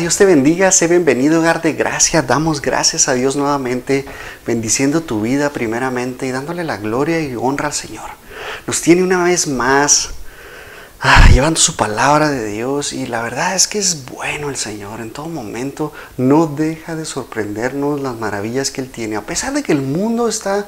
Dios te bendiga, sé bienvenido, hogar de gracia. Damos gracias a Dios nuevamente, bendiciendo tu vida primeramente y dándole la gloria y honra al Señor. Nos tiene una vez más ah, llevando su palabra de Dios y la verdad es que es bueno el Señor en todo momento, no deja de sorprendernos las maravillas que Él tiene, a pesar de que el mundo está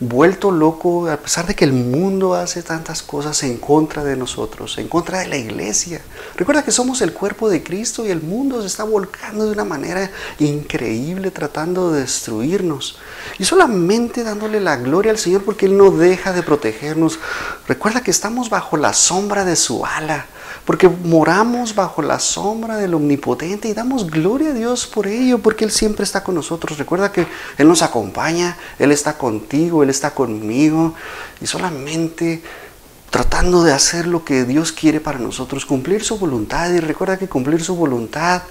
vuelto loco, a pesar de que el mundo hace tantas cosas en contra de nosotros, en contra de la iglesia. Recuerda que somos el cuerpo de Cristo y el mundo se está volcando de una manera increíble tratando de destruirnos y solamente dándole la gloria al Señor porque Él no deja de protegernos. Recuerda que estamos bajo la sombra de su su ala, porque moramos bajo la sombra del Omnipotente y damos gloria a Dios por ello, porque Él siempre está con nosotros. Recuerda que Él nos acompaña, Él está contigo, Él está conmigo, y solamente tratando de hacer lo que Dios quiere para nosotros, cumplir su voluntad. Y recuerda que cumplir su voluntad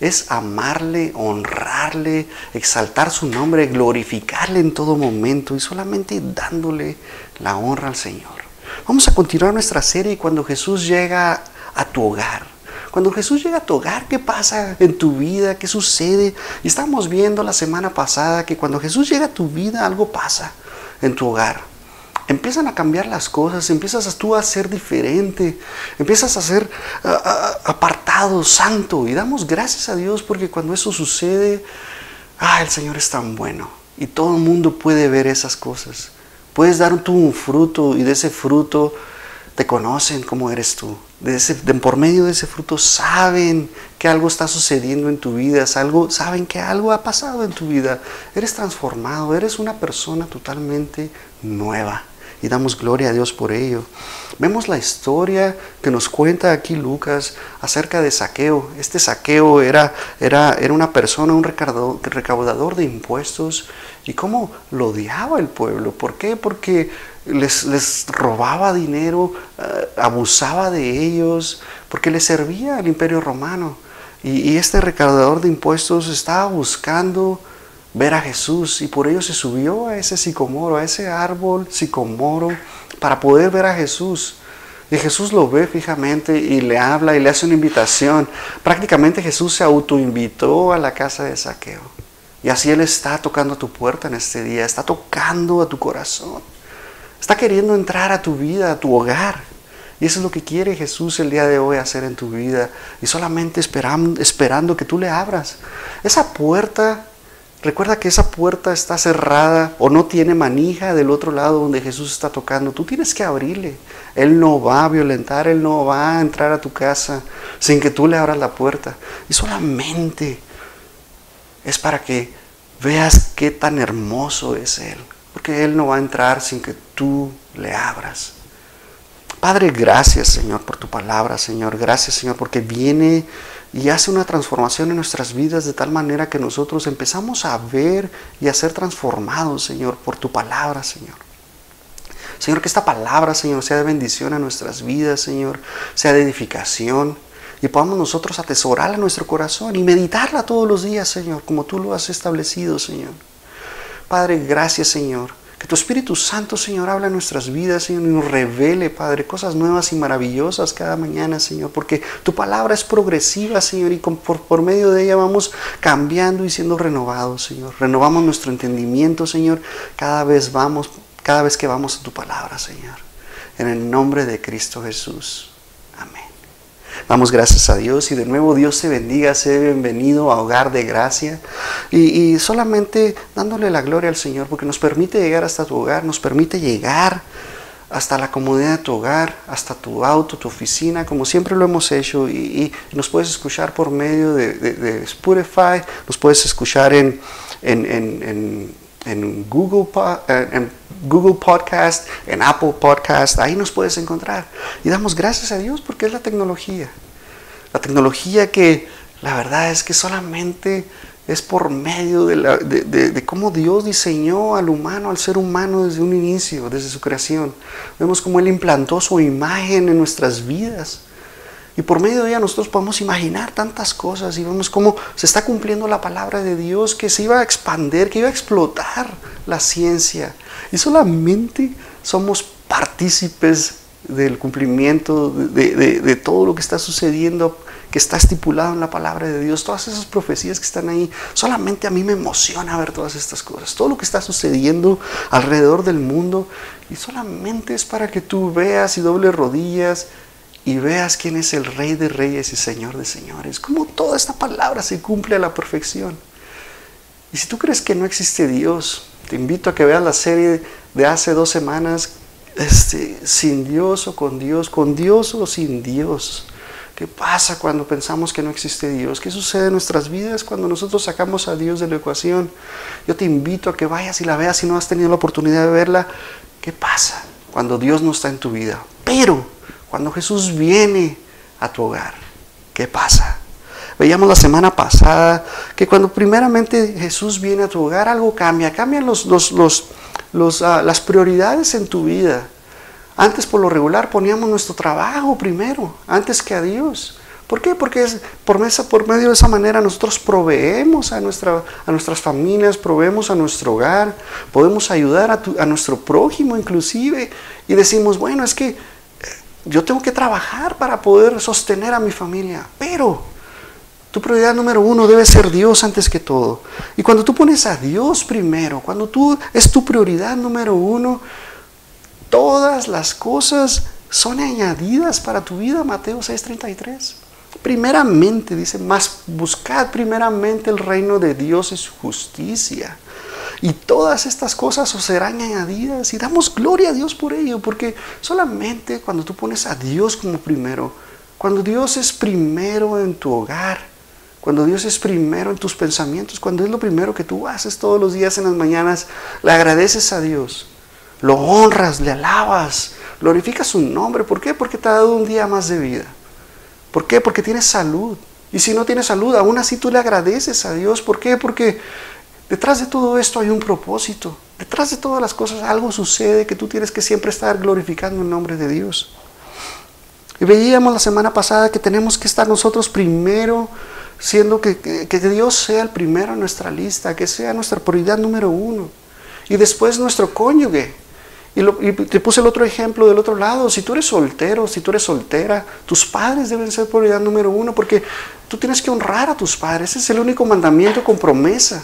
es amarle, honrarle, exaltar su nombre, glorificarle en todo momento y solamente dándole la honra al Señor. Vamos a continuar nuestra serie cuando Jesús llega a tu hogar. Cuando Jesús llega a tu hogar, ¿qué pasa en tu vida? ¿Qué sucede? Y estamos viendo la semana pasada que cuando Jesús llega a tu vida, algo pasa en tu hogar. Empiezan a cambiar las cosas, empiezas tú a ser diferente, empiezas a ser apartado, santo. Y damos gracias a Dios porque cuando eso sucede, ah, el Señor es tan bueno. Y todo el mundo puede ver esas cosas. Puedes dar tú un fruto y de ese fruto te conocen como eres tú. De ese, por medio de ese fruto saben que algo está sucediendo en tu vida, algo, saben que algo ha pasado en tu vida. Eres transformado, eres una persona totalmente nueva. Y damos gloria a Dios por ello. Vemos la historia que nos cuenta aquí Lucas acerca de Saqueo. Este Saqueo era, era, era una persona, un recaudador de impuestos y cómo lo odiaba el pueblo. ¿Por qué? Porque les, les robaba dinero, eh, abusaba de ellos, porque le servía al imperio romano. Y, y, este recaudador de impuestos estaba buscando ver a Jesús y por ello se subió a ese sicomoro, a ese árbol sicomoro, para poder ver a Jesús. Y Jesús lo ve fijamente y le habla y le hace una invitación. Prácticamente Jesús se autoinvitó a la casa de saqueo. Y así Él está tocando a tu puerta en este día, está tocando a tu corazón, está queriendo entrar a tu vida, a tu hogar. Y eso es lo que quiere Jesús el día de hoy hacer en tu vida. Y solamente esperando, esperando que tú le abras. Esa puerta, recuerda que esa puerta está cerrada o no tiene manija del otro lado donde Jesús está tocando. Tú tienes que abrirle. Él no va a violentar, Él no va a entrar a tu casa sin que tú le abras la puerta. Y solamente es para que veas qué tan hermoso es Él. Porque Él no va a entrar sin que tú le abras. Padre, gracias Señor por tu palabra, Señor. Gracias Señor porque viene y hace una transformación en nuestras vidas de tal manera que nosotros empezamos a ver y a ser transformados, Señor, por tu palabra, Señor. Señor, que esta palabra, Señor, sea de bendición a nuestras vidas, Señor, sea de edificación y podamos nosotros atesorarla en nuestro corazón y meditarla todos los días, Señor, como tú lo has establecido, Señor. Padre, gracias, Señor. Que tu Espíritu Santo, Señor, habla en nuestras vidas, Señor, y nos revele, Padre, cosas nuevas y maravillosas cada mañana, Señor, porque tu palabra es progresiva, Señor, y por, por medio de ella vamos cambiando y siendo renovados, Señor. Renovamos nuestro entendimiento, Señor, cada vez vamos, cada vez que vamos a tu palabra, Señor. En el nombre de Cristo Jesús. Damos gracias a Dios y de nuevo Dios te bendiga, sé bienvenido a Hogar de Gracia. Y, solamente dándole la gloria al Señor porque nos permite llegar hasta tu hogar, nos permite llegar hasta la comodidad de tu hogar, hasta tu auto, tu oficina, como siempre lo hemos hecho. Y, nos puedes escuchar por medio de, Spotify, nos puedes escuchar en Google, en Google Podcast, en Apple Podcast, ahí nos puedes encontrar. Y damos gracias a Dios porque es la tecnología. La tecnología que la verdad es que solamente es por medio de, cómo Dios diseñó al humano, al ser humano desde un inicio, desde su creación. Vemos cómo Él implantó su imagen en nuestras vidas. Y por medio de ella nosotros podemos imaginar tantas cosas y vemos cómo se está cumpliendo la palabra de Dios, que se iba a expandir, que iba a explotar la ciencia. Y solamente somos partícipes del cumplimiento de, todo lo que está sucediendo que está estipulado en la palabra de Dios, todas esas profecías que están ahí, solamente a mí me emociona ver todas estas cosas, todo lo que está sucediendo alrededor del mundo, y solamente es para que tú veas y dobles rodillas y veas quién es el Rey de Reyes y Señor de Señores, cómo toda esta palabra se cumple a la perfección. Y si tú crees que no existe Dios, te invito a que veas la serie de hace dos semanas, este, sin Dios o con Dios, con Dios o sin Dios. ¿Qué pasa cuando pensamos que no existe Dios? ¿Qué sucede en nuestras vidas cuando nosotros sacamos a Dios de la ecuación? Yo te invito a que vayas y la veas si no has tenido la oportunidad de verla. ¿Qué pasa cuando Dios no está en tu vida? Pero cuando Jesús viene a tu hogar, ¿qué pasa? Veíamos la semana pasada que cuando primeramente Jesús viene a tu hogar, algo cambia, cambian los, los, ah, las prioridades en tu vida. Antes por lo regular poníamos nuestro trabajo primero, antes que a Dios. ¿Por qué? Porque es, por, por medio de esa manera nosotros proveemos a, nuestra, a nuestras familias, proveemos a nuestro hogar, podemos ayudar a, a nuestro prójimo inclusive. Y decimos, bueno, es que yo tengo que trabajar para poder sostener a mi familia. Pero tu prioridad número uno debe ser Dios antes que todo. Y cuando tú pones a Dios primero, cuando tú es tu prioridad número uno, todas las cosas son añadidas para tu vida, Mateo 6:33. Primeramente, dice, más buscad primeramente el reino de Dios y su justicia. Y todas estas cosas os serán añadidas y damos gloria a Dios por ello, porque solamente cuando tú pones a Dios como primero, cuando Dios es primero en tu hogar, cuando Dios es primero en tus pensamientos, cuando es lo primero que tú haces todos los días en las mañanas, le agradeces a Dios, lo honras, le alabas, glorificas su nombre. ¿Por qué? Porque te ha dado un día más de vida. ¿Por qué? Porque tienes salud. Y si no tienes salud, aún así tú le agradeces a Dios. ¿Por qué? Porque detrás de todo esto hay un propósito. Detrás de todas las cosas algo sucede que tú tienes que siempre estar glorificando el nombre de Dios. Y veíamos la semana pasada que tenemos que estar nosotros primero siendo que, Dios sea el primero en nuestra lista, que sea nuestra prioridad número uno. Y después nuestro cónyuge. Y, te puse el otro ejemplo del otro lado. Si tú eres soltero, si tú eres soltera, tus padres deben ser prioridad número uno porque tú tienes que honrar a tus padres. Ese es el único mandamiento con promesa.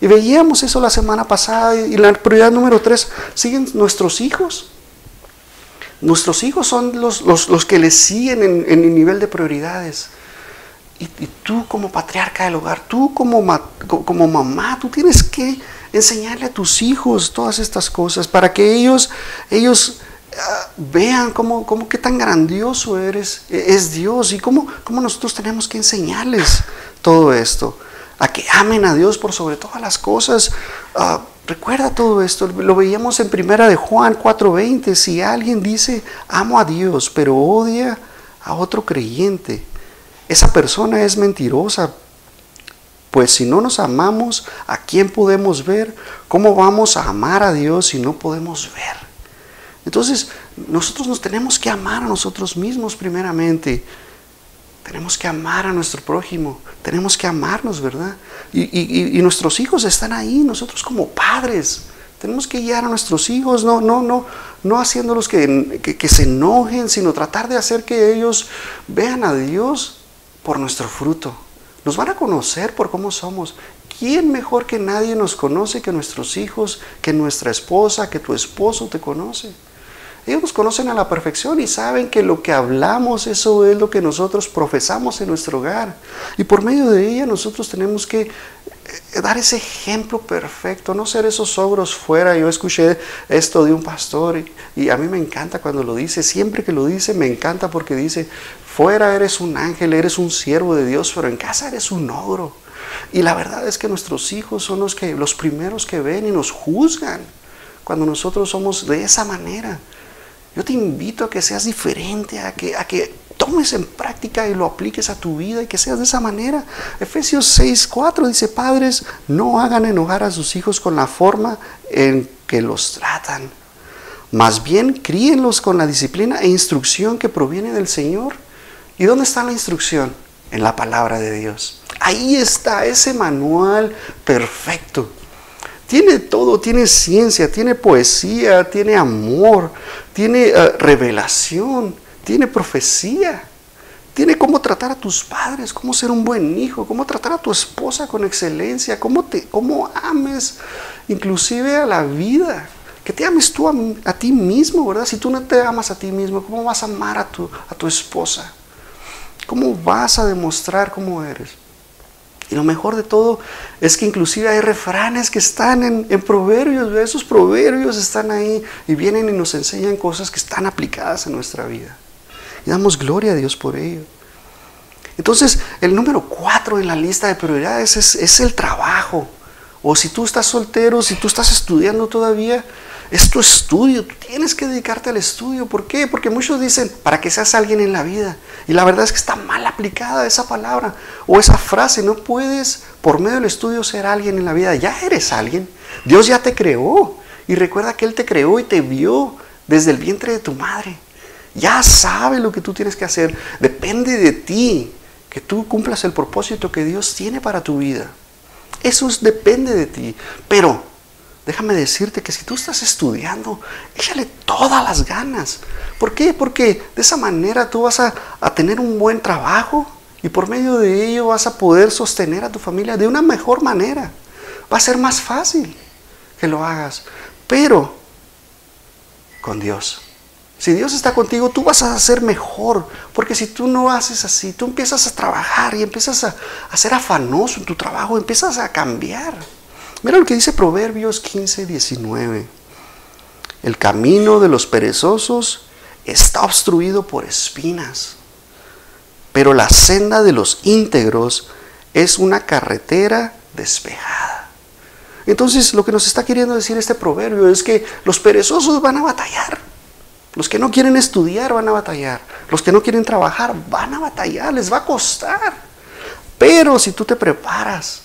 Y veíamos eso la semana pasada. Y la prioridad número tres siguen nuestros hijos. Nuestros hijos son los, los, que le siguen en, el nivel de prioridades. Y, tú como patriarca del hogar, tú como, como mamá, tú tienes que enseñarle a tus hijos todas estas cosas para que ellos, ellos ah, vean cómo, cómo qué tan grandioso eres, e, es Dios y cómo, cómo nosotros tenemos que enseñarles todo esto, a que amen a Dios por sobre todas las cosas. Ah, recuerda todo esto, lo veíamos en primera de Juan 4:20, si alguien dice amo a Dios pero odia a otro creyente, esa persona es mentirosa. Pues si no nos amamos, ¿a quién podemos ver? ¿Cómo vamos a amar a Dios si no podemos ver? Entonces, nosotros nos tenemos que amar a nosotros mismos primeramente. Tenemos que amar a nuestro prójimo. Tenemos que amarnos, ¿verdad? Y, nuestros hijos están ahí, nosotros como padres. Tenemos que guiar a nuestros hijos, no, no, no, no haciéndolos que, que se enojen, sino tratar de hacer que ellos vean a Dios por nuestro fruto. Nos van a conocer por cómo somos. ¿Quién mejor que nadie nos conoce que nuestros hijos, que nuestra esposa, que tu esposo te conoce? Ellos nos conocen a la perfección y saben que lo que hablamos, eso es lo que nosotros profesamos en nuestro hogar. Y por medio de ella nosotros tenemos que eh, dar ese ejemplo perfecto, no ser esos ogros fuera. Yo escuché esto de un pastor y, y, a mí me encanta cuando lo dice, siempre que lo dice me encanta porque dice, Fuera eres un ángel, eres un siervo de Dios, pero en casa eres un ogro. Y la verdad es que nuestros hijos son los, que, los primeros que ven y nos juzgan cuando nosotros somos de esa manera. Yo te invito a que seas diferente, a que, a que tomes en práctica y lo apliques a tu vida y que seas de esa manera. Efesios 6, 4 dice, padres, no hagan enojar a sus hijos con la forma en que los tratan. Más bien, críenlos con la disciplina e instrucción que proviene del Señor. ¿Y dónde está la instrucción? En la palabra de Dios. Ahí está ese manual perfecto. Tiene todo, tiene ciencia, tiene poesía, tiene amor, tiene eh, revelación, tiene profecía, tiene cómo tratar a tus padres, cómo ser un buen hijo, cómo tratar a tu esposa con excelencia, cómo, te, cómo ames inclusive a la vida. Que te ames tú a, ti mismo, ¿verdad? Si tú no te amas a ti mismo, ¿cómo vas a amar a tu, a tu esposa? ¿Cómo vas a demostrar cómo eres? Y lo mejor de todo es que inclusive hay refranes que están en, proverbios, esos proverbios están ahí y vienen y nos enseñan cosas que están aplicadas en nuestra vida. Y damos gloria a Dios por ello. Entonces, el número cuatro en la lista de prioridades es, es el trabajo. O si tú estás soltero, si tú estás estudiando todavía, es tu estudio, tú tienes que dedicarte al estudio. ¿Por qué? Porque muchos dicen, para que seas alguien en la vida. Y la verdad es que está mal aplicada esa palabra o esa frase. No puedes por medio del estudio ser alguien en la vida. Ya eres alguien. Dios ya te creó. Y recuerda que Él te creó y te vio desde el vientre de tu madre. Ya sabe lo que tú tienes que hacer. Depende de ti que tú cumplas el propósito que Dios tiene para tu vida. Eso depende de ti. Pero déjame decirte que si tú estás estudiando, échale todas las ganas. ¿Por qué? Porque de esa manera tú vas a, a tener un buen trabajo y por medio de ello vas a poder sostener a tu familia de una mejor manera. Va a ser más fácil que lo hagas. Pero con Dios. Si Dios está contigo, tú vas a ser mejor. Porque si tú no haces así, tú empiezas a trabajar y empiezas a, a ser afanoso en tu trabajo, empiezas a cambiar. Mira lo que dice Proverbios 15, 19. El camino de los perezosos está obstruido por espinas, pero la senda de los íntegros es una carretera despejada. Entonces lo que nos está queriendo decir este proverbio es que los perezosos van a batallar. Los que no quieren estudiar van a batallar. Los que no quieren trabajar van a batallar, les va a costar. Pero si tú te preparas,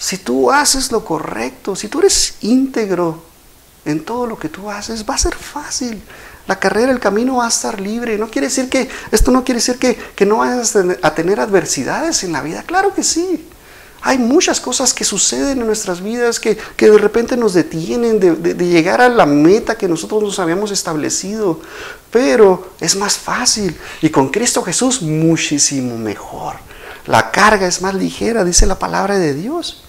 si tú haces lo correcto, si tú eres íntegro en todo lo que tú haces, va a ser fácil. La carrera, el camino va a estar libre. No quiere decir que, esto no quiere decir que, que no vayas a tener adversidades en la vida. Claro que sí. Hay muchas cosas que suceden en nuestras vidas que, de repente nos detienen de, de, llegar a la meta que nosotros nos habíamos establecido. Pero es más fácil. Y con Cristo Jesús muchísimo mejor. La carga es más ligera, dice la palabra de Dios.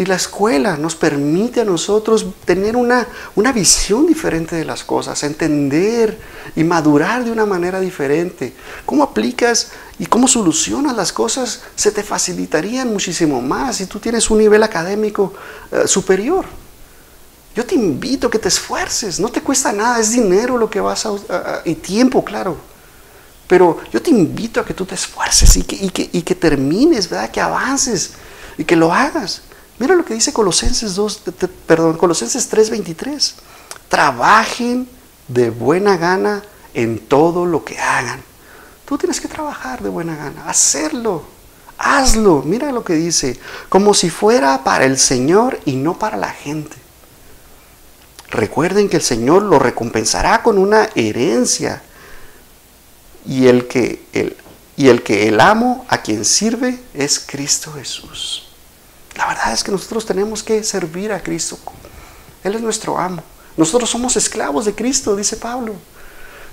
Y la escuela nos permite a nosotros tener una, una visión diferente de las cosas, entender y madurar de una manera diferente. ¿Cómo aplicas y cómo solucionas las cosas? Se te facilitarían muchísimo más si tú tienes un nivel académico eh, superior. Yo te invito a que te esfuerces, no te cuesta nada, es dinero lo que vas a, y tiempo, claro. Pero yo te invito a que tú te esfuerces y que, y que, y que termines, ¿verdad? Que avances y que lo hagas. Mira lo que dice Colosenses 2, perdón, Colosenses 3:23. Trabajen de buena gana en todo lo que hagan. Tú tienes que trabajar de buena gana, hacerlo. Hazlo. Mira lo que dice, como si fuera para el Señor y no para la gente. Recuerden que el Señor lo recompensará con una herencia y el que el, y el que el amo a quien sirve es Cristo Jesús. La verdad es que nosotros tenemos que servir a Cristo. Él es nuestro amo. Nosotros somos esclavos de Cristo, dice Pablo.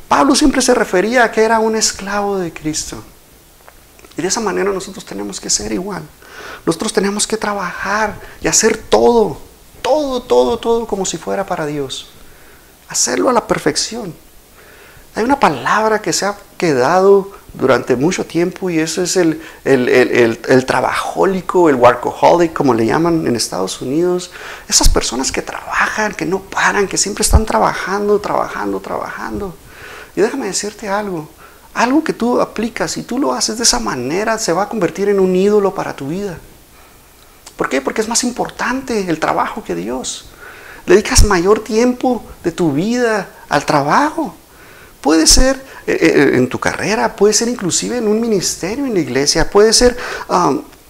Pablo siempre se refería a que era un esclavo de Cristo. Y de esa manera nosotros tenemos que ser igual. Nosotros tenemos que trabajar y hacer todo, todo, todo, todo como si fuera para Dios. Hacerlo a la perfección. Hay una palabra que se ha quedado durante mucho tiempo y eso es el, el, trabajólico, el workaholic, como le llaman en Estados Unidos. Esas personas que trabajan, que no paran, que siempre están trabajando, trabajando, trabajando. Y déjame decirte algo, algo que tú aplicas y tú lo haces de esa manera se va a convertir en un ídolo para tu vida. ¿Por qué? Porque es más importante el trabajo que Dios. Dedicas mayor tiempo de tu vida al trabajo. Puede ser eh, eh, en tu carrera, puede ser inclusive en un ministerio en la iglesia, puede ser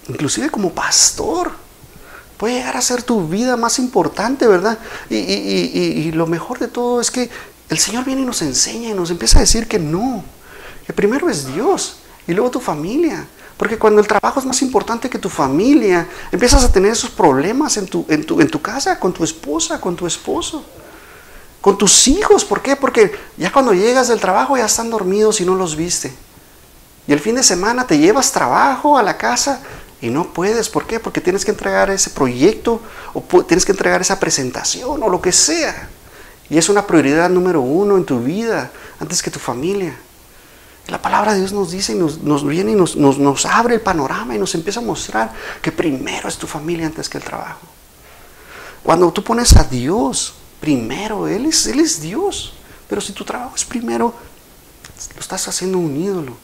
inclusive como pastor. Puede llegar a ser tu vida más importante, ¿verdad? Y, lo mejor de todo es que el Señor viene y nos enseña y nos empieza a decir que no, que primero es Dios y luego tu familia. Porque cuando el trabajo es más importante que tu familia, empiezas a tener esos problemas en tu, en tu, en tu casa, con tu esposa, con tu esposo con tus hijos. ¿Por qué? Porque ya cuando llegas del trabajo ya están dormidos y no los viste. Y el fin de semana te llevas trabajo a la casa y no puedes. ¿Por qué? Porque tienes que entregar ese proyecto o tienes que entregar esa presentación o lo que sea. Y es una prioridad número uno en tu vida antes que tu familia. La palabra de Dios nos dice y nos, viene y nos, nos, abre el panorama y nos empieza a mostrar que primero es tu familia antes que el trabajo. Cuando tú pones a Dios primero, Él es, Él es Dios. Pero si tu trabajo es primero, lo estás haciendo un ídolo.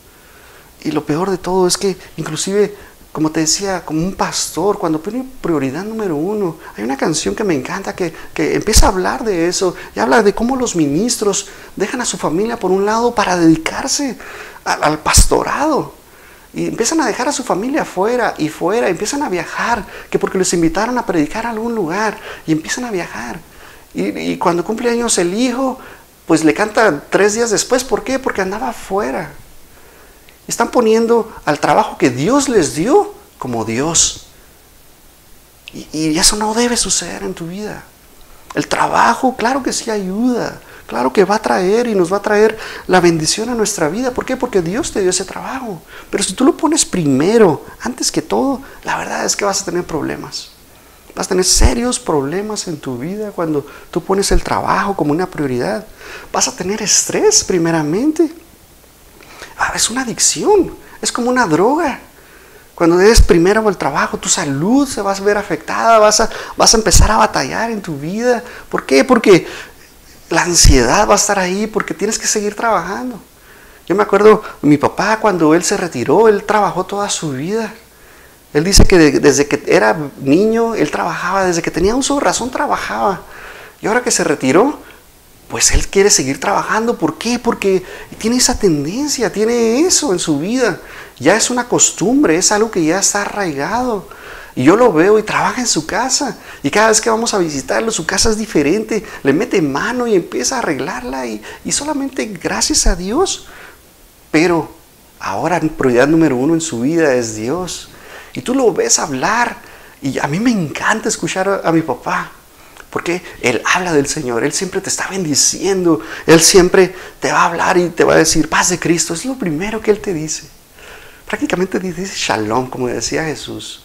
Y lo peor de todo es que inclusive como te decía, como un pastor, cuando pone prioridad número uno, hay una canción que me encanta que, empieza a hablar de eso y habla de cómo los ministros dejan a su familia por un lado para dedicarse al, pastorado. Y empiezan a dejar a su familia fuera y fuera, empiezan a viajar, que porque les invitaron a predicar a algún lugar y empiezan a viajar. Y, y cuando cumple años el hijo, pues le canta tres días después. ¿Por qué? Porque andaba afuera. Están poniendo al trabajo que Dios les dio como Dios. Y, eso no debe suceder en tu vida. El trabajo, claro que sí ayuda. Claro que va a traer y nos va a traer la bendición a nuestra vida. ¿Por qué? Porque Dios te dio ese trabajo. Pero si tú lo pones primero, antes que todo, la verdad es que vas a tener problemas. Vas a tener serios problemas en tu vida cuando tú pones el trabajo como una prioridad. Vas a tener estrés primeramente. Ah, es una adicción, es como una droga. Cuando eres primero el trabajo, tu salud se va a ver afectada, vas a, vas a empezar a batallar en tu vida. ¿Por qué? Porque la ansiedad va a estar ahí, porque tienes que seguir trabajando. Yo me acuerdo, mi papá cuando él se retiró, él trabajó toda su vida. Él dice que desde que era niño, él trabajaba, desde que tenía uso de razón trabajaba. Y ahora que se retiró, pues él quiere seguir trabajando. ¿Por qué? Porque tiene esa tendencia, tiene eso en su vida. Ya es una costumbre, es algo que ya está arraigado. Y yo lo veo y trabaja en su casa. Y cada vez que vamos a visitarlo, su casa es diferente. Le mete mano y empieza a arreglarla. Y, y solamente gracias a Dios. Pero ahora prioridad número uno en su vida es Dios. Y tú lo ves hablar. Y a mí me encanta escuchar a mi papá. Porque Él habla del Señor, Él siempre te está bendiciendo, Él siempre te va a hablar y te va a decir paz de Cristo. Es lo primero que Él te dice. Prácticamente dice shalom, como decía Jesús.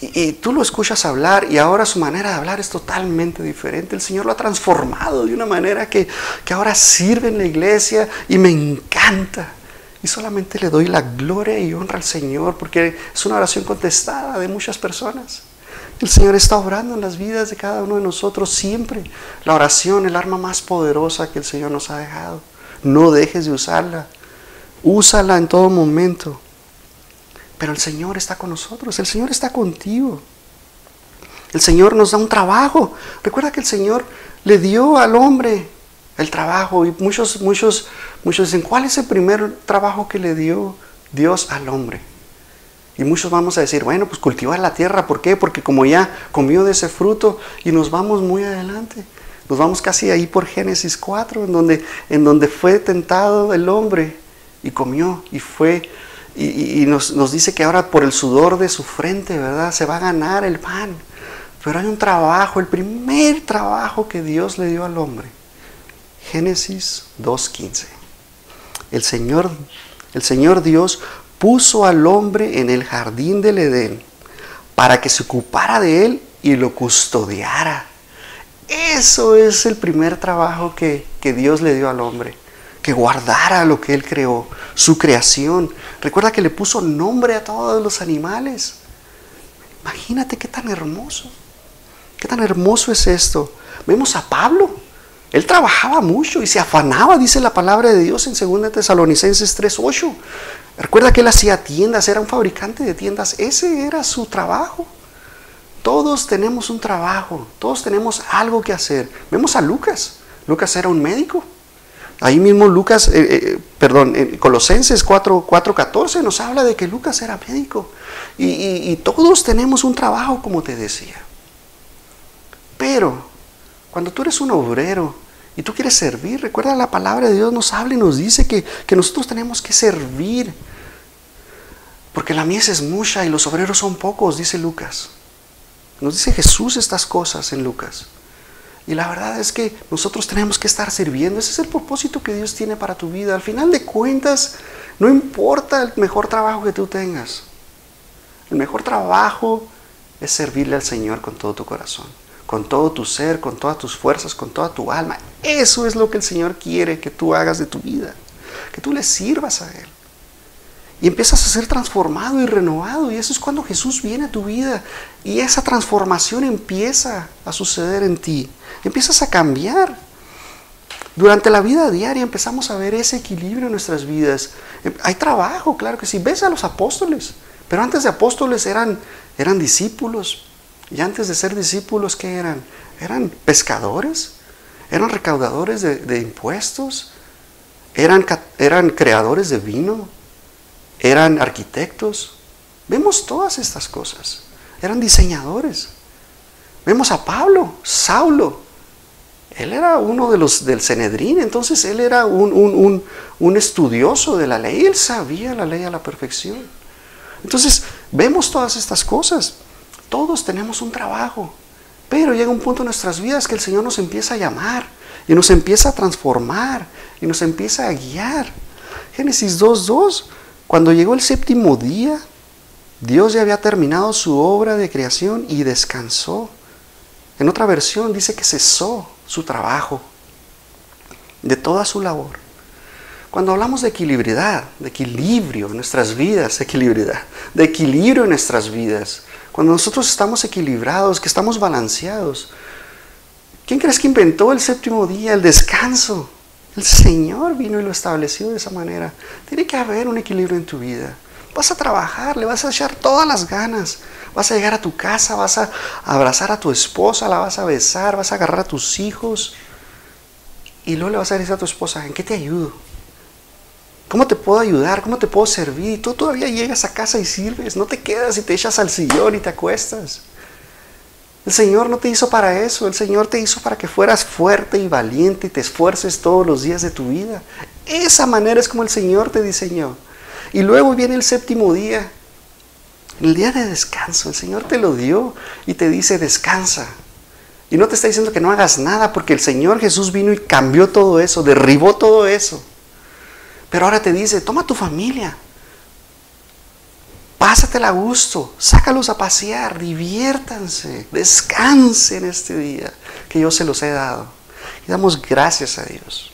Y, tú lo escuchas hablar y ahora su manera de hablar es totalmente diferente. El Señor lo ha transformado de una manera que, que ahora sirve en la iglesia y me encanta. Y solamente le doy la gloria y honra al Señor porque es una oración contestada de muchas personas. El Señor está obrando en las vidas de cada uno de nosotros siempre. La oración, el arma más poderosa que el Señor nos ha dejado. No dejes de usarla. Úsala en todo momento. Pero el Señor está con nosotros, el Señor está contigo. El Señor nos da un trabajo. Recuerda que el Señor le dio al hombre el trabajo y muchos, muchos, muchos dicen, ¿cuál es el primer trabajo que le dio Dios al hombre? Y muchos vamos a decir, bueno, pues cultivar la tierra, ¿por qué? Porque como ya comió de ese fruto y nos vamos muy adelante. Nos vamos casi ahí por Génesis 4, en donde, en donde fue tentado el hombre y comió y fue, y, nos, nos dice que ahora por el sudor de su frente, ¿verdad? Se va a ganar el pan. Pero hay un trabajo, el primer trabajo que Dios le dio al hombre. Génesis 2.15. El Señor, el Señor Dios puso al hombre en el jardín del Edén para que se ocupara de él y lo custodiara. Eso es el primer trabajo que, Dios le dio al hombre, que guardara lo que él creó, su creación. Recuerda que le puso nombre a todos los animales. Imagínate qué tan hermoso, qué tan hermoso es esto. Vemos a Pablo, él trabajaba mucho y se afanaba, dice la palabra de Dios en 2 Tesalonicenses 3:8. Recuerda que él hacía tiendas, era un fabricante de tiendas, ese era su trabajo. Todos tenemos un trabajo, todos tenemos algo que hacer. Vemos a Lucas, Lucas era un médico. Ahí mismo Lucas, eh, eh, perdón, en Colosenses 4:14 nos habla de que Lucas era médico. y todos tenemos un trabajo, como te decía. Pero cuando tú eres un obrero y tú quieres servir, recuerda la palabra de Dios nos habla y nos dice que, nosotros tenemos que servir. Porque la mies es mucha y los obreros son pocos, dice Lucas. Nos dice Jesús estas cosas en Lucas. Y la verdad es que nosotros tenemos que estar sirviendo. Ese es el propósito que Dios tiene para tu vida. Al final de cuentas, No importa el mejor trabajo que tú tengas. El mejor trabajo es servirle al Señor con todo tu corazón, con todo tu ser, con todas tus fuerzas, con toda tu alma. Eso es lo que el Señor quiere que tú hagas de tu vida, que tú le sirvas a Él. Y empiezas a ser transformado y renovado. Y eso es cuando Jesús viene a tu vida. Y esa transformación empieza a suceder en ti. Empiezas a cambiar. Durante la vida diaria empezamos a ver ese equilibrio en nuestras vidas. Hay trabajo, claro que sí. Ves a los apóstoles. Pero antes de apóstoles eran, eran discípulos. Y antes de ser discípulos, ¿qué eran? Eran pescadores. Eran recaudadores de, impuestos. Eran, eran creadores de vino eran arquitectos. Vemos todas estas cosas. Eran diseñadores. Vemos a Pablo, Saulo. Él era uno de los del Cenedrín, entonces él era un, un estudioso de la ley. Él sabía la ley a la perfección. Entonces, vemos todas estas cosas. Todos tenemos un trabajo. Pero llega un punto en nuestras vidas que el Señor nos empieza a llamar y nos empieza a transformar y nos empieza a guiar. Génesis 2.2 cuando llegó el séptimo día, Dios ya había terminado su obra de creación y descansó. En otra versión dice que cesó su trabajo de toda su labor. Cuando hablamos de equilibridad, de equilibrio en nuestras vidas, equilibridad, de equilibrio en nuestras vidas, cuando nosotros estamos equilibrados, que estamos balanceados, ¿quién crees que inventó el séptimo día, el descanso? El Señor vino y lo estableció de esa manera. Tiene que haber un equilibrio en tu vida. Vas a trabajar, le vas a echar todas las ganas. Vas a llegar a tu casa, vas a abrazar a tu esposa, la vas a besar, vas a agarrar a tus hijos. Y luego le vas a decir a tu esposa, ¿en qué te ayudo? ¿Cómo te puedo ayudar? ¿Cómo te puedo servir? Y tú todavía llegas a casa y sirves. No te quedas y te echas al sillón y te acuestas. El Señor no te hizo para eso, el Señor te hizo para que fueras fuerte y valiente y te esfuerces todos los días de tu vida. Esa manera es como el Señor te diseñó. Y luego viene el séptimo día, el día de descanso. El Señor te lo dio y te dice descansa. Y no te está diciendo que no hagas nada porque el Señor Jesús vino y cambió todo eso, derribó todo eso. Pero ahora te dice, toma tu familia, Pásatela a gusto, sácalos a pasear, diviértanse, descansen este día que yo se los he dado. Y damos gracias a Dios.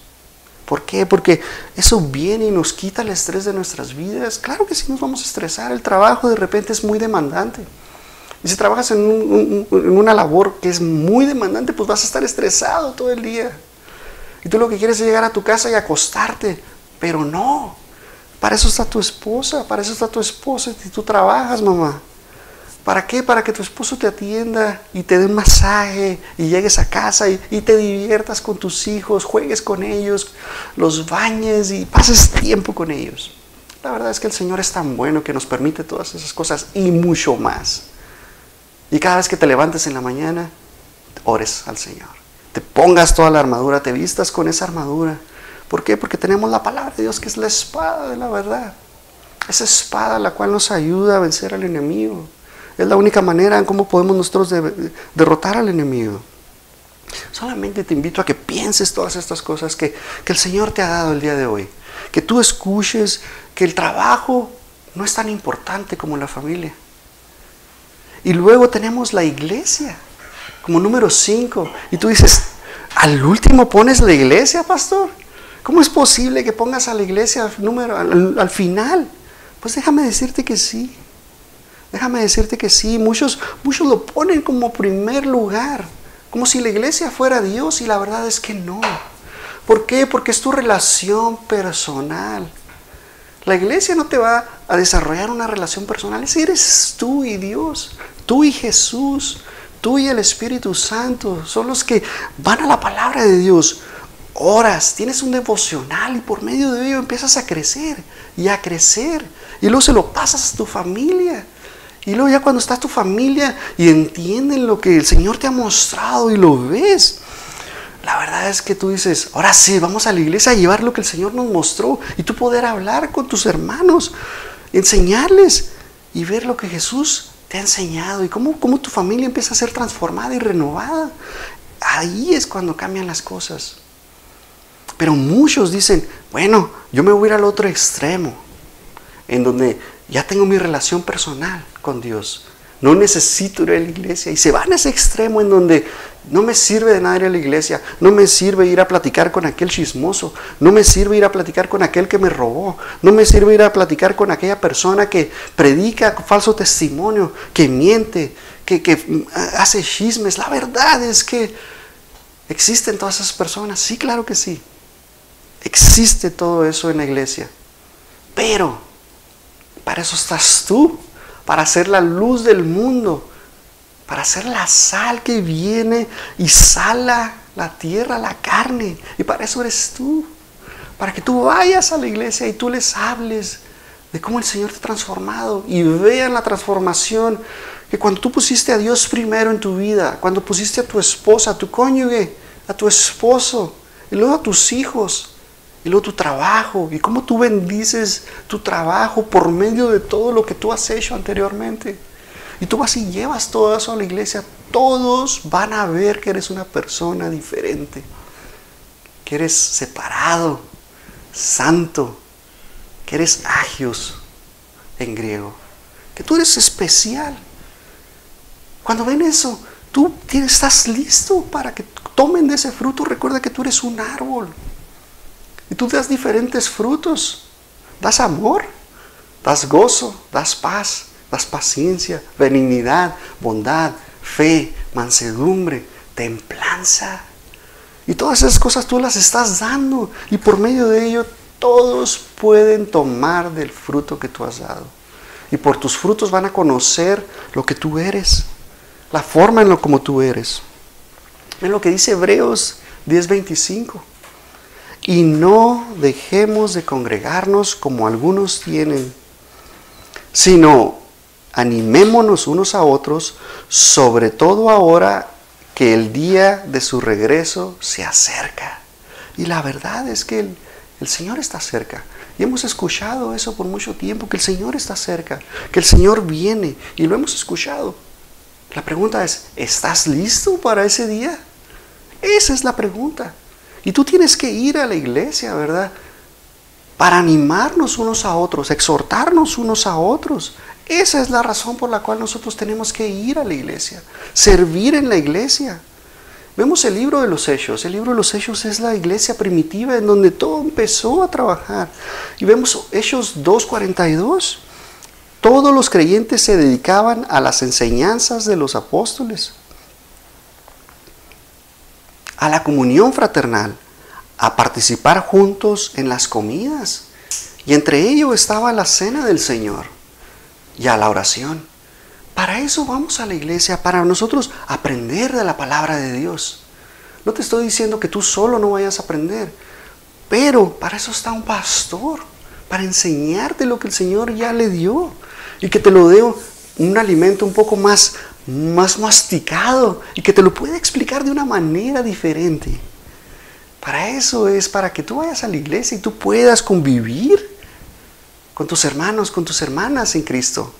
¿Por qué? Porque eso viene y nos quita el estrés de nuestras vidas. Claro que sí nos vamos a estresar. El trabajo de repente es muy demandante. Y si trabajas en, una labor que es muy demandante, pues vas a estar estresado todo el día. Y tú lo que quieres es llegar a tu casa y acostarte. Pero no, para eso está tu esposa, para eso está tu esposa y tú trabajas, mamá. ¿Para qué? Para que tu esposo te atienda y te dé masaje y llegues a casa y, te diviertas con tus hijos, juegues con ellos, los bañes y pases tiempo con ellos. La verdad es que el Señor es tan bueno que nos permite todas esas cosas y mucho más. Y cada vez que te levantes en la mañana, ores al Señor. Te pongas toda la armadura, te vistas con esa armadura ¿Por qué? Porque tenemos la palabra de Dios que es la espada de la verdad. Esa espada la cual nos ayuda a vencer al enemigo. Es la única manera en cómo podemos nosotros derrotar al enemigo. Solamente te invito a que pienses todas estas cosas que, que el Señor te ha dado el día de hoy. Que tú escuches que el trabajo no es tan importante como la familia. Y luego tenemos la iglesia como número 5. Y tú dices, al último pones la iglesia, pastor. ¿Cómo es posible que pongas a la iglesia al, final? Pues déjame decirte que sí. Déjame decirte que sí. Muchos, muchos lo ponen como primer lugar, como si la iglesia fuera Dios y la verdad es que no. ¿Por qué? Porque es tu relación personal. La iglesia no te va a desarrollar una relación personal, es eres tú y Dios, tú y Jesús, tú y el Espíritu Santo, son los que van a la palabra de Dios oras, tienes un devocional y por medio de ello empiezas a crecer y a crecer. Y luego se lo pasas a tu familia. Y luego ya cuando está tu familia y entienden lo que el Señor te ha mostrado y lo ves, la verdad es que tú dices, ahora sí, vamos a la iglesia a llevar lo que el Señor nos mostró y tú poder hablar con tus hermanos, enseñarles y ver lo que Jesús te ha enseñado y cómo, cómo tu familia empieza a ser transformada y renovada. Ahí es cuando cambian las cosas. Pero muchos dicen, bueno, yo me voy al otro extremo. en donde ya tengo mi relación personal con Dios. No necesito ir a la iglesia. Y se van a ese extremo en donde no me sirve de nada ir a la iglesia. No me sirve ir a platicar con aquel chismoso. No me sirve ir a platicar con aquel que me robó. No me sirve ir a platicar con aquella persona que predica falso testimonio, que miente, que, que mm, hace chismes. La verdad es que existen todas esas personas. Sí, claro que sí. Existe todo eso en la iglesia. Pero para eso estás tú para ser la luz del mundo, para ser la sal que viene y sala la tierra, la carne. Y para eso eres tú. Para que tú vayas a la iglesia y tú les hables de cómo el Señor te ha transformado y vean la transformación que cuando tú pusiste a Dios primero en tu vida, cuando pusiste a tu esposa, a tu cónyuge, a tu esposo y luego a tus hijos, y luego tu trabajo y cómo tú bendices tu trabajo por medio de todo lo que tú has hecho anteriormente. Y tú vas y llevas todo eso a la iglesia. Todos van a ver que eres una persona diferente, que eres separado, santo, que eres agios en griego, que tú eres especial. Cuando ven eso, tú estás listo para que tomen de ese fruto. Recuerda que tú eres un árbol. Y tú das diferentes frutos. Das amor, das gozo, das paz, das paciencia, benignidad, bondad, fe, mansedumbre, templanza. Y todas esas cosas tú las estás dando. Y por medio de ello todos pueden tomar del fruto que tú has dado. Y por tus frutos van a conocer lo que tú eres, la forma en lo como tú eres. En lo que dice Hebreos 10:25 y no dejemos de congregarnos como algunos tienen, sino animémonos unos a otros, sobre todo ahora que el día de su regreso se acerca. Y la verdad es que el, el Señor está cerca. Y hemos escuchado eso por mucho tiempo, que el Señor está cerca, que el Señor viene, y lo hemos escuchado. La pregunta es, ¿estás listo para ese día? Esa es la pregunta. Y tú tienes que ir a la iglesia, ¿verdad? Para animarnos unos a otros, exhortarnos unos a otros. Esa es la razón por la cual nosotros tenemos que ir a la iglesia, servir en la iglesia. Vemos el libro de los Hechos. El libro de los Hechos es la iglesia primitiva en donde todo empezó a trabajar. Y vemos Hechos 2.42. Todos los creyentes se dedicaban a las enseñanzas de los apóstoles a la comunión fraternal, a participar juntos en las comidas. Y entre ellos estaba la cena del Señor y a la oración. Para eso vamos a la iglesia, para nosotros aprender de la palabra de Dios. No te estoy diciendo que tú solo no vayas a aprender, pero para eso está un pastor, para enseñarte lo que el Señor ya le dio y que te lo dé un alimento un poco más más masticado y que te lo puede explicar de una manera diferente. Para eso es para que tú vayas a la iglesia y tú puedas convivir con tus hermanos, con tus hermanas en Cristo.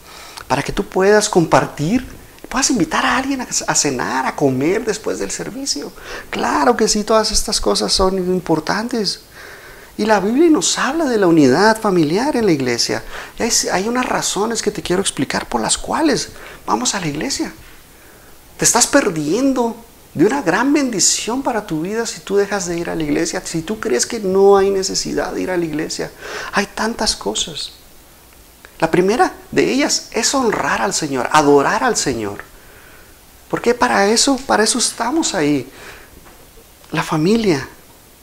Para que tú puedas compartir, puedas invitar a alguien a, cenar, a comer después del servicio. Claro que sí, todas estas cosas son importantes. Y la Biblia nos habla de la unidad familiar en la iglesia. Hay, hay, unas razones que te quiero explicar por las cuales vamos a la iglesia. Te estás perdiendo de una gran bendición para tu vida si tú dejas de ir a la iglesia, si tú crees que no hay necesidad de ir a la iglesia. Hay tantas cosas. La primera de ellas es honrar al Señor, adorar al Señor. Porque para eso, para eso estamos ahí. La familia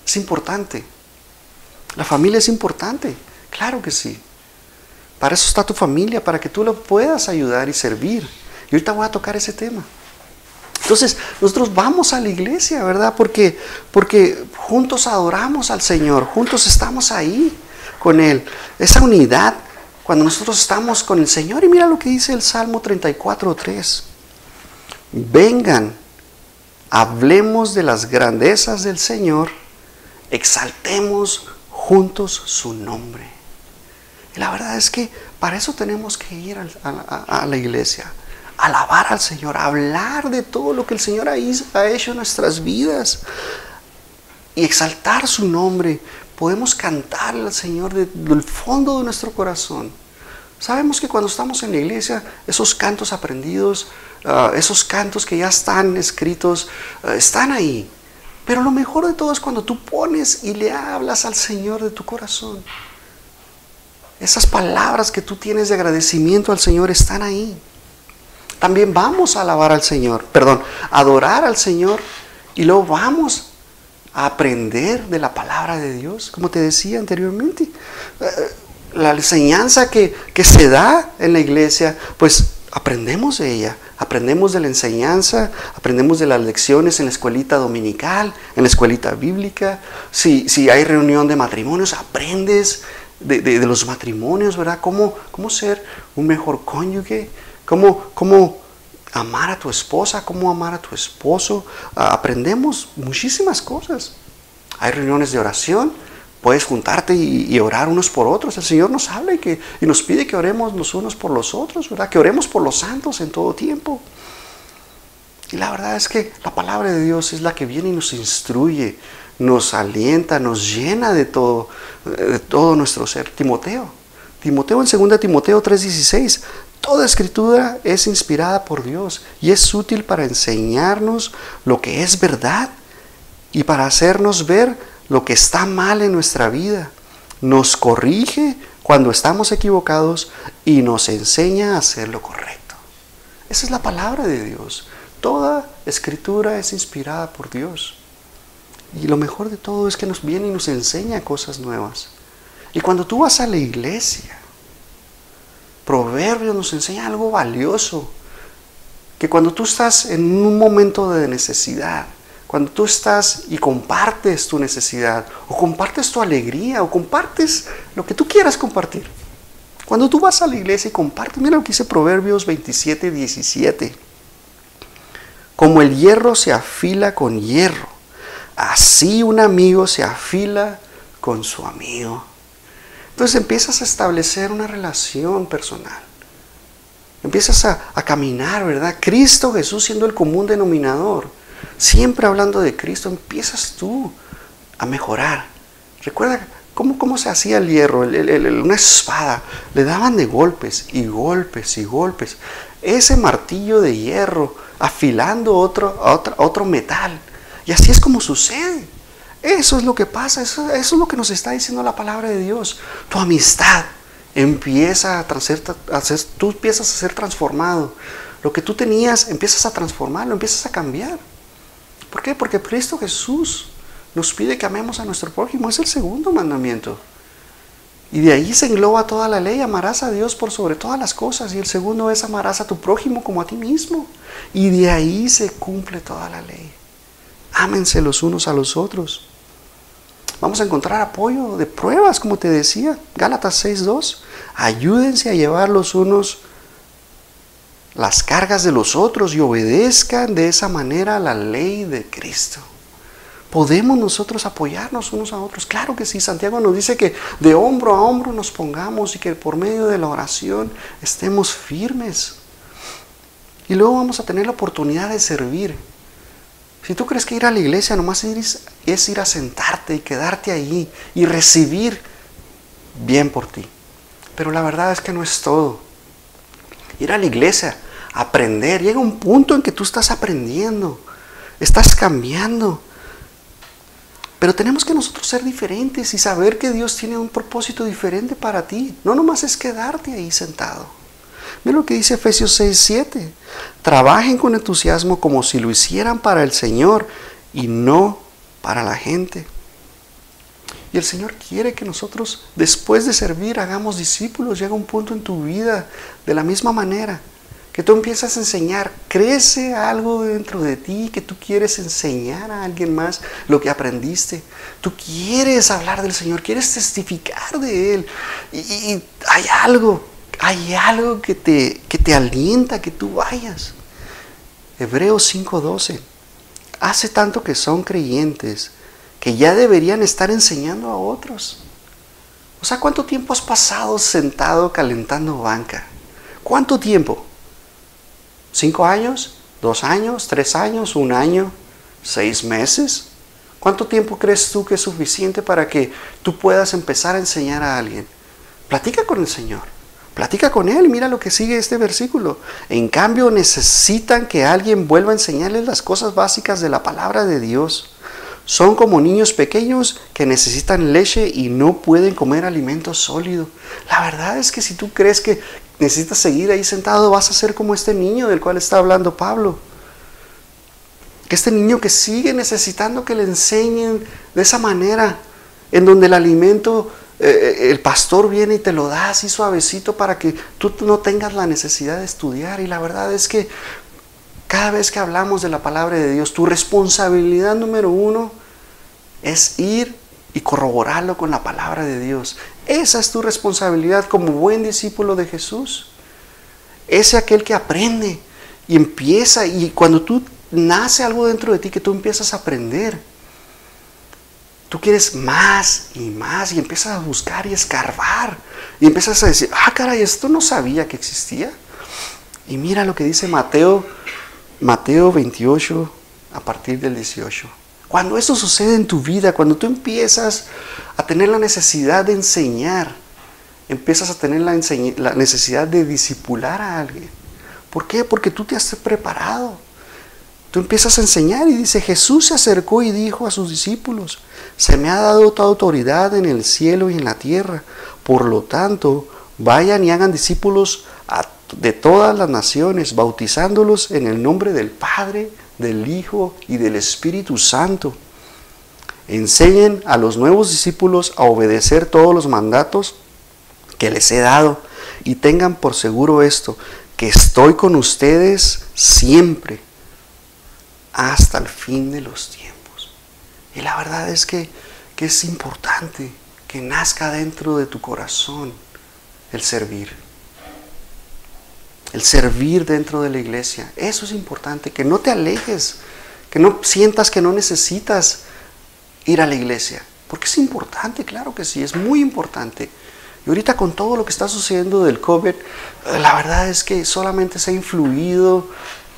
es importante. La familia es importante, claro que sí. Para eso está tu familia, para que tú lo puedas ayudar y servir. Y ahorita voy a tocar ese tema. Entonces, nosotros vamos a la iglesia, ¿verdad? Porque, porque juntos adoramos al Señor, juntos estamos ahí con Él. Esa unidad, cuando nosotros estamos con el Señor, y mira lo que dice el Salmo 34, 3. Vengan, hablemos de las grandezas del Señor, exaltemos juntos su nombre. Y la verdad es que para eso tenemos que ir a, la iglesia, alabar al Señor, hablar de todo lo que el Señor ha, hecho en nuestras vidas y exaltar su nombre. Podemos cantar al Señor desde el fondo de nuestro corazón. Sabemos que cuando estamos en la iglesia, esos cantos aprendidos, ah, esos cantos que ya están escritos, ah, están ahí. Pero lo mejor de todo es cuando tú pones y le hablas al Señor de tu corazón. Esas palabras que tú tienes de agradecimiento al Señor están ahí. También vamos a alabar al Señor, perdón, adorar al Señor y luego vamos a aprender de la palabra de Dios, como te decía anteriormente. Eh, la enseñanza que, se da en la iglesia, pues aprendemos de ella, aprendemos de la enseñanza, aprendemos de las lecciones en la escuelita dominical, en la escuelita bíblica. Si, si hay reunión de matrimonios, aprendes de, los matrimonios, ¿verdad? ¿Cómo, cómo ser un mejor cónyuge, cómo, cómo amar a tu esposa, cómo amar a tu esposo. aprendemos muchísimas cosas. Hay reuniones de oración, puedes juntarte y, orar unos por otros. El Señor nos habla y, nos pide que oremos los unos por los otros, ¿verdad? Que oremos por los santos en todo tiempo. Y la verdad es que la palabra de Dios es la que viene y nos instruye, nos alienta, nos llena de todo, de todo nuestro ser. Timoteo. Timoteo en 2 Timoteo 3:16. Toda escritura es inspirada por Dios y es útil para enseñarnos lo que es verdad y para hacernos ver lo que está mal en nuestra vida. Nos corrige cuando estamos equivocados y nos enseña a hacer lo correcto. Esa es la palabra de Dios. Toda escritura es inspirada por Dios. Y lo mejor de todo es que nos viene y nos enseña cosas nuevas. Y cuando tú vas a la iglesia, Proverbios nos enseña algo valioso. Que cuando tú estás en un momento de necesidad, cuando tú estás y compartes tu necesidad, o compartes tu alegría, o compartes lo que tú quieras compartir. Cuando tú vas a la iglesia y compartes, mira lo que dice Proverbios 27, 17. Como el hierro se afila con hierro, así un amigo se afila con su amigo. Entonces empiezas a establecer una relación personal. Empiezas a, a caminar, ¿verdad? Cristo Jesús siendo el común denominador Siempre hablando de Cristo, empiezas tú a mejorar. Recuerda cómo, cómo se hacía el hierro, una espada. Le daban de golpes y golpes y golpes. Ese martillo de hierro afilando otro, otro, otro metal. Y así es como sucede. Eso es lo que pasa, eso, es lo que nos está diciendo la palabra de Dios. Tu amistad empieza a, ser, a ser, tú empiezas a ser transformado. Lo que tú tenías empiezas a transformarlo, empiezas a cambiar. ¿Por qué? Porque Cristo Jesús nos pide que amemos a nuestro prójimo. Es el segundo mandamiento. Y de ahí se engloba toda la ley. Amarás a Dios por sobre todas las cosas. Y el segundo es amarás a tu prójimo como a ti mismo. Y de ahí se cumple toda la ley. Ámense los unos a los otros. Vamos a encontrar apoyo de pruebas, como te decía. Gálatas 6.2. Ayúdense a llevar los unos las cargas de los otros y obedezcan de esa manera la ley de Cristo. ¿Podemos nosotros apoyarnos unos a otros? Claro que sí. Santiago nos dice que de hombro a hombro nos pongamos y que por medio de la oración estemos firmes. Y luego vamos a tener la oportunidad de servir. Si tú crees que ir a la iglesia nomás es, ir a sentarte y quedarte ahí y recibir bien por ti. Pero la verdad es que no es todo ir a la iglesia, aprender. Llega un punto en que tú estás aprendiendo, estás cambiando. Pero tenemos que nosotros ser diferentes y saber que Dios tiene un propósito diferente para ti. No nomás es quedarte ahí sentado. Mira lo que dice Efesios 6, 7. Trabajen con entusiasmo como si lo hicieran para el Señor y no para la gente. Y el Señor quiere que nosotros, después de servir, hagamos discípulos. Llega un punto en tu vida de la misma manera que tú empiezas a enseñar, crece algo dentro de ti que tú quieres enseñar a alguien más lo que aprendiste. Tú quieres hablar del Señor, quieres testificar de Él. Y, hay algo, hay algo que te, que te alienta que tú vayas. Hebreos 5:12. Hace tanto que son creyentes que ya deberían estar enseñando a otros. O sea, ¿cuánto tiempo has pasado sentado calentando banca? ¿Cuánto tiempo? ¿Cinco años? ¿Dos años? ¿Tres años? ¿Un año? ¿Seis meses? ¿Cuánto tiempo crees tú que es suficiente para que tú puedas empezar a enseñar a alguien? Platica con el Señor. Platica con él, mira lo que sigue este versículo. En cambio, necesitan que alguien vuelva a enseñarles las cosas básicas de la palabra de Dios. Son como niños pequeños que necesitan leche y no pueden comer alimento sólido. La verdad es que si tú crees que necesitas seguir ahí sentado, vas a ser como este niño del cual está hablando Pablo. Que este niño que sigue necesitando que le enseñen de esa manera, en donde el alimento eh, el pastor viene y te lo da así suavecito para que tú no tengas la necesidad de estudiar. Y la verdad es que cada vez que hablamos de la palabra de Dios, tu responsabilidad número uno es ir y corroborarlo con la palabra de Dios. Esa es tu responsabilidad como buen discípulo de Jesús. Ese aquel que aprende y empieza y cuando tú nace algo dentro de ti que tú empiezas a aprender tú quieres más y más y empiezas a buscar y escarbar y empiezas a decir, ah, caray, esto no sabía que existía. Y mira lo que dice Mateo, Mateo 28 a partir del 18. Cuando esto sucede en tu vida, cuando tú empiezas a tener la necesidad de enseñar, empiezas a tener la, la necesidad de disipular a alguien. ¿Por qué? Porque tú te has preparado. Tú empiezas a enseñar y dice, Jesús se acercó y dijo a sus discípulos, se me ha dado toda autoridad en el cielo y en la tierra. Por lo tanto, vayan y hagan discípulos de todas las naciones, bautizándolos en el nombre del Padre, del Hijo y del Espíritu Santo. Enseñen a los nuevos discípulos a obedecer todos los mandatos que les he dado y tengan por seguro esto, que estoy con ustedes siempre hasta el fin de los tiempos. Y la verdad es que, que es importante que nazca dentro de tu corazón el servir. El servir dentro de la iglesia. Eso es importante, que no te alejes, que no sientas que no necesitas ir a la iglesia. Porque es importante, claro que sí, es muy importante. Y ahorita con todo lo que está sucediendo del COVID, la verdad es que solamente se ha influido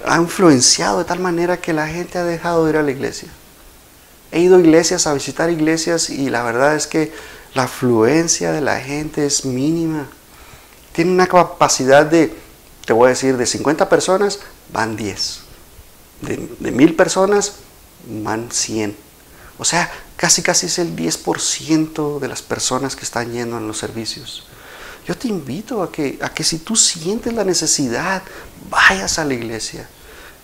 ha influenciado de tal manera que la gente ha dejado de ir a la iglesia. He ido a iglesias, a visitar iglesias y la verdad es que la afluencia de la gente es mínima. Tiene una capacidad de, te voy a decir, de 50 personas van 10. De, de mil personas van 100. O sea, casi casi es el 10% de las personas que están yendo en los servicios. Yo te invito a que, a que si tú sientes la necesidad, vayas a la iglesia.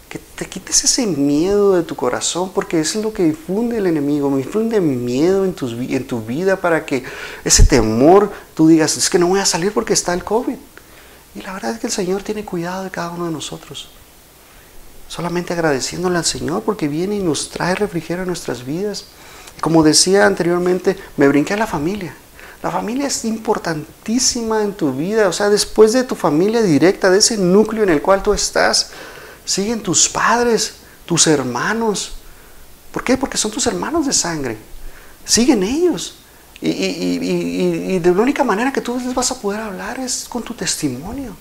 Que te quites ese miedo de tu corazón, porque eso es lo que difunde el enemigo. Me difunde miedo en tu vida para que ese temor tú digas, es que no voy a salir porque está el COVID. Y la verdad es que el Señor tiene cuidado de cada uno de nosotros. Solamente agradeciéndole al Señor porque viene y nos trae refrigerio a nuestras vidas. Como decía anteriormente, me brinqué a la familia. La familia es importantísima en tu vida, o sea, después de tu familia directa, de ese núcleo en el cual tú estás, siguen tus padres, tus hermanos. ¿Por qué? Porque son tus hermanos de sangre. Siguen ellos. Y, y de la única manera que tú les vas a poder hablar es con tu testimonio.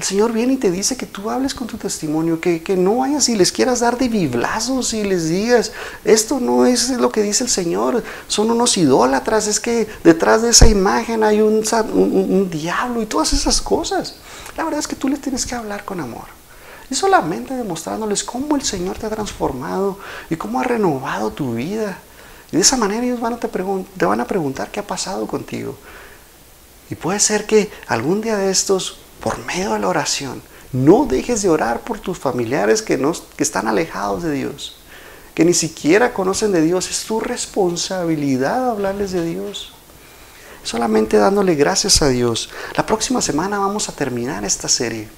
El Señor viene y te dice que tú hables con tu testimonio, que, no vayas y les quieras dar de biblazos y les digas, esto no es lo que dice el Señor, son unos idólatras, es que detrás de esa imagen hay un, un diablo y todas esas cosas. La verdad es que tú les tienes que hablar con amor. Y solamente demostrándoles cómo el Señor te ha transformado y cómo ha renovado tu vida. Y de esa manera ellos van a te, van a preguntar qué ha pasado contigo. Y puede ser que algún día de estos por medio de la oración. No dejes de orar por tus familiares que están alejados de Dios, que ni siquiera conocen de Dios. Es tu responsabilidad hablarles de Dios. Solamente dándole gracias a Dios. La próxima semana vamos a terminar esta serie.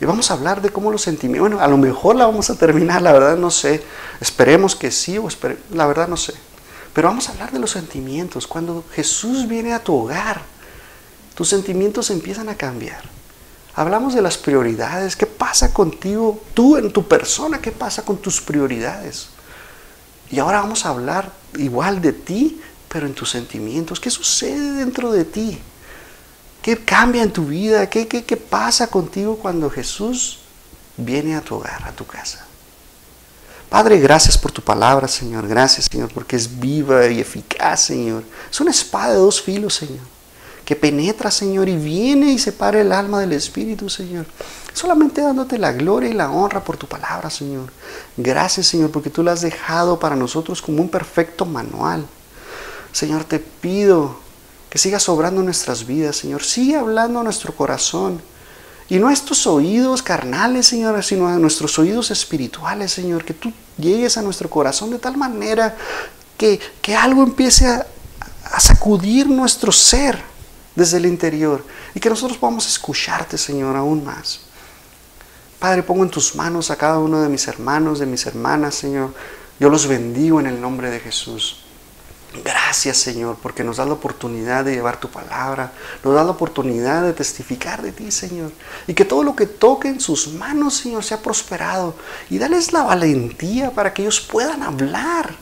Y vamos a hablar de cómo los sentimientos, bueno, a lo mejor la vamos a terminar, la verdad no sé. Esperemos que sí o la verdad no sé. Pero vamos a hablar de los sentimientos. Cuando Jesús viene a tu hogar, tus sentimientos empiezan a cambiar. Hablamos de las prioridades. ¿Qué pasa contigo, tú en tu persona? ¿Qué pasa con tus prioridades? Y ahora vamos a hablar igual de ti, pero en tus sentimientos. ¿Qué sucede dentro de ti? ¿Qué cambia en tu vida? ¿Qué, qué, qué pasa contigo cuando Jesús viene a tu hogar, a tu casa? Padre, gracias por tu palabra, Señor. Gracias, Señor, porque es viva y eficaz, Señor. Es una espada de dos filos, Señor que penetra, Señor, y viene y separa el alma del espíritu, Señor. Solamente dándote la gloria y la honra por tu palabra, Señor. Gracias, Señor, porque tú la has dejado para nosotros como un perfecto manual. Señor, te pido que sigas obrando en nuestras vidas, Señor. Sigue hablando a nuestro corazón. Y no a estos oídos carnales, Señor, sino a nuestros oídos espirituales, Señor. Que tú llegues a nuestro corazón de tal manera que, que algo empiece a, a sacudir nuestro ser desde el interior y que nosotros podamos escucharte, Señor, aún más. Padre, pongo en tus manos a cada uno de mis hermanos, de mis hermanas, Señor. Yo los bendigo en el nombre de Jesús. Gracias Señor, porque nos da la oportunidad de llevar tu palabra, nos da la oportunidad de testificar de ti Señor. Y que todo lo que toque en sus manos Señor sea prosperado. Y dales la valentía para que ellos puedan hablar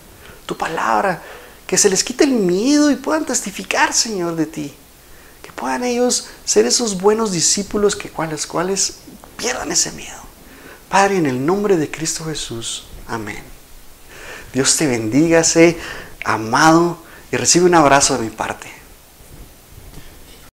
tu palabra, que se les quite el miedo y puedan testificar Señor de ti. Que puedan ellos ser esos buenos discípulos que cuales cuales pierdan ese miedo. Padre, en el nombre de Cristo Jesús. Amén. Dios te bendiga, sé amado y recibe un abrazo de mi parte.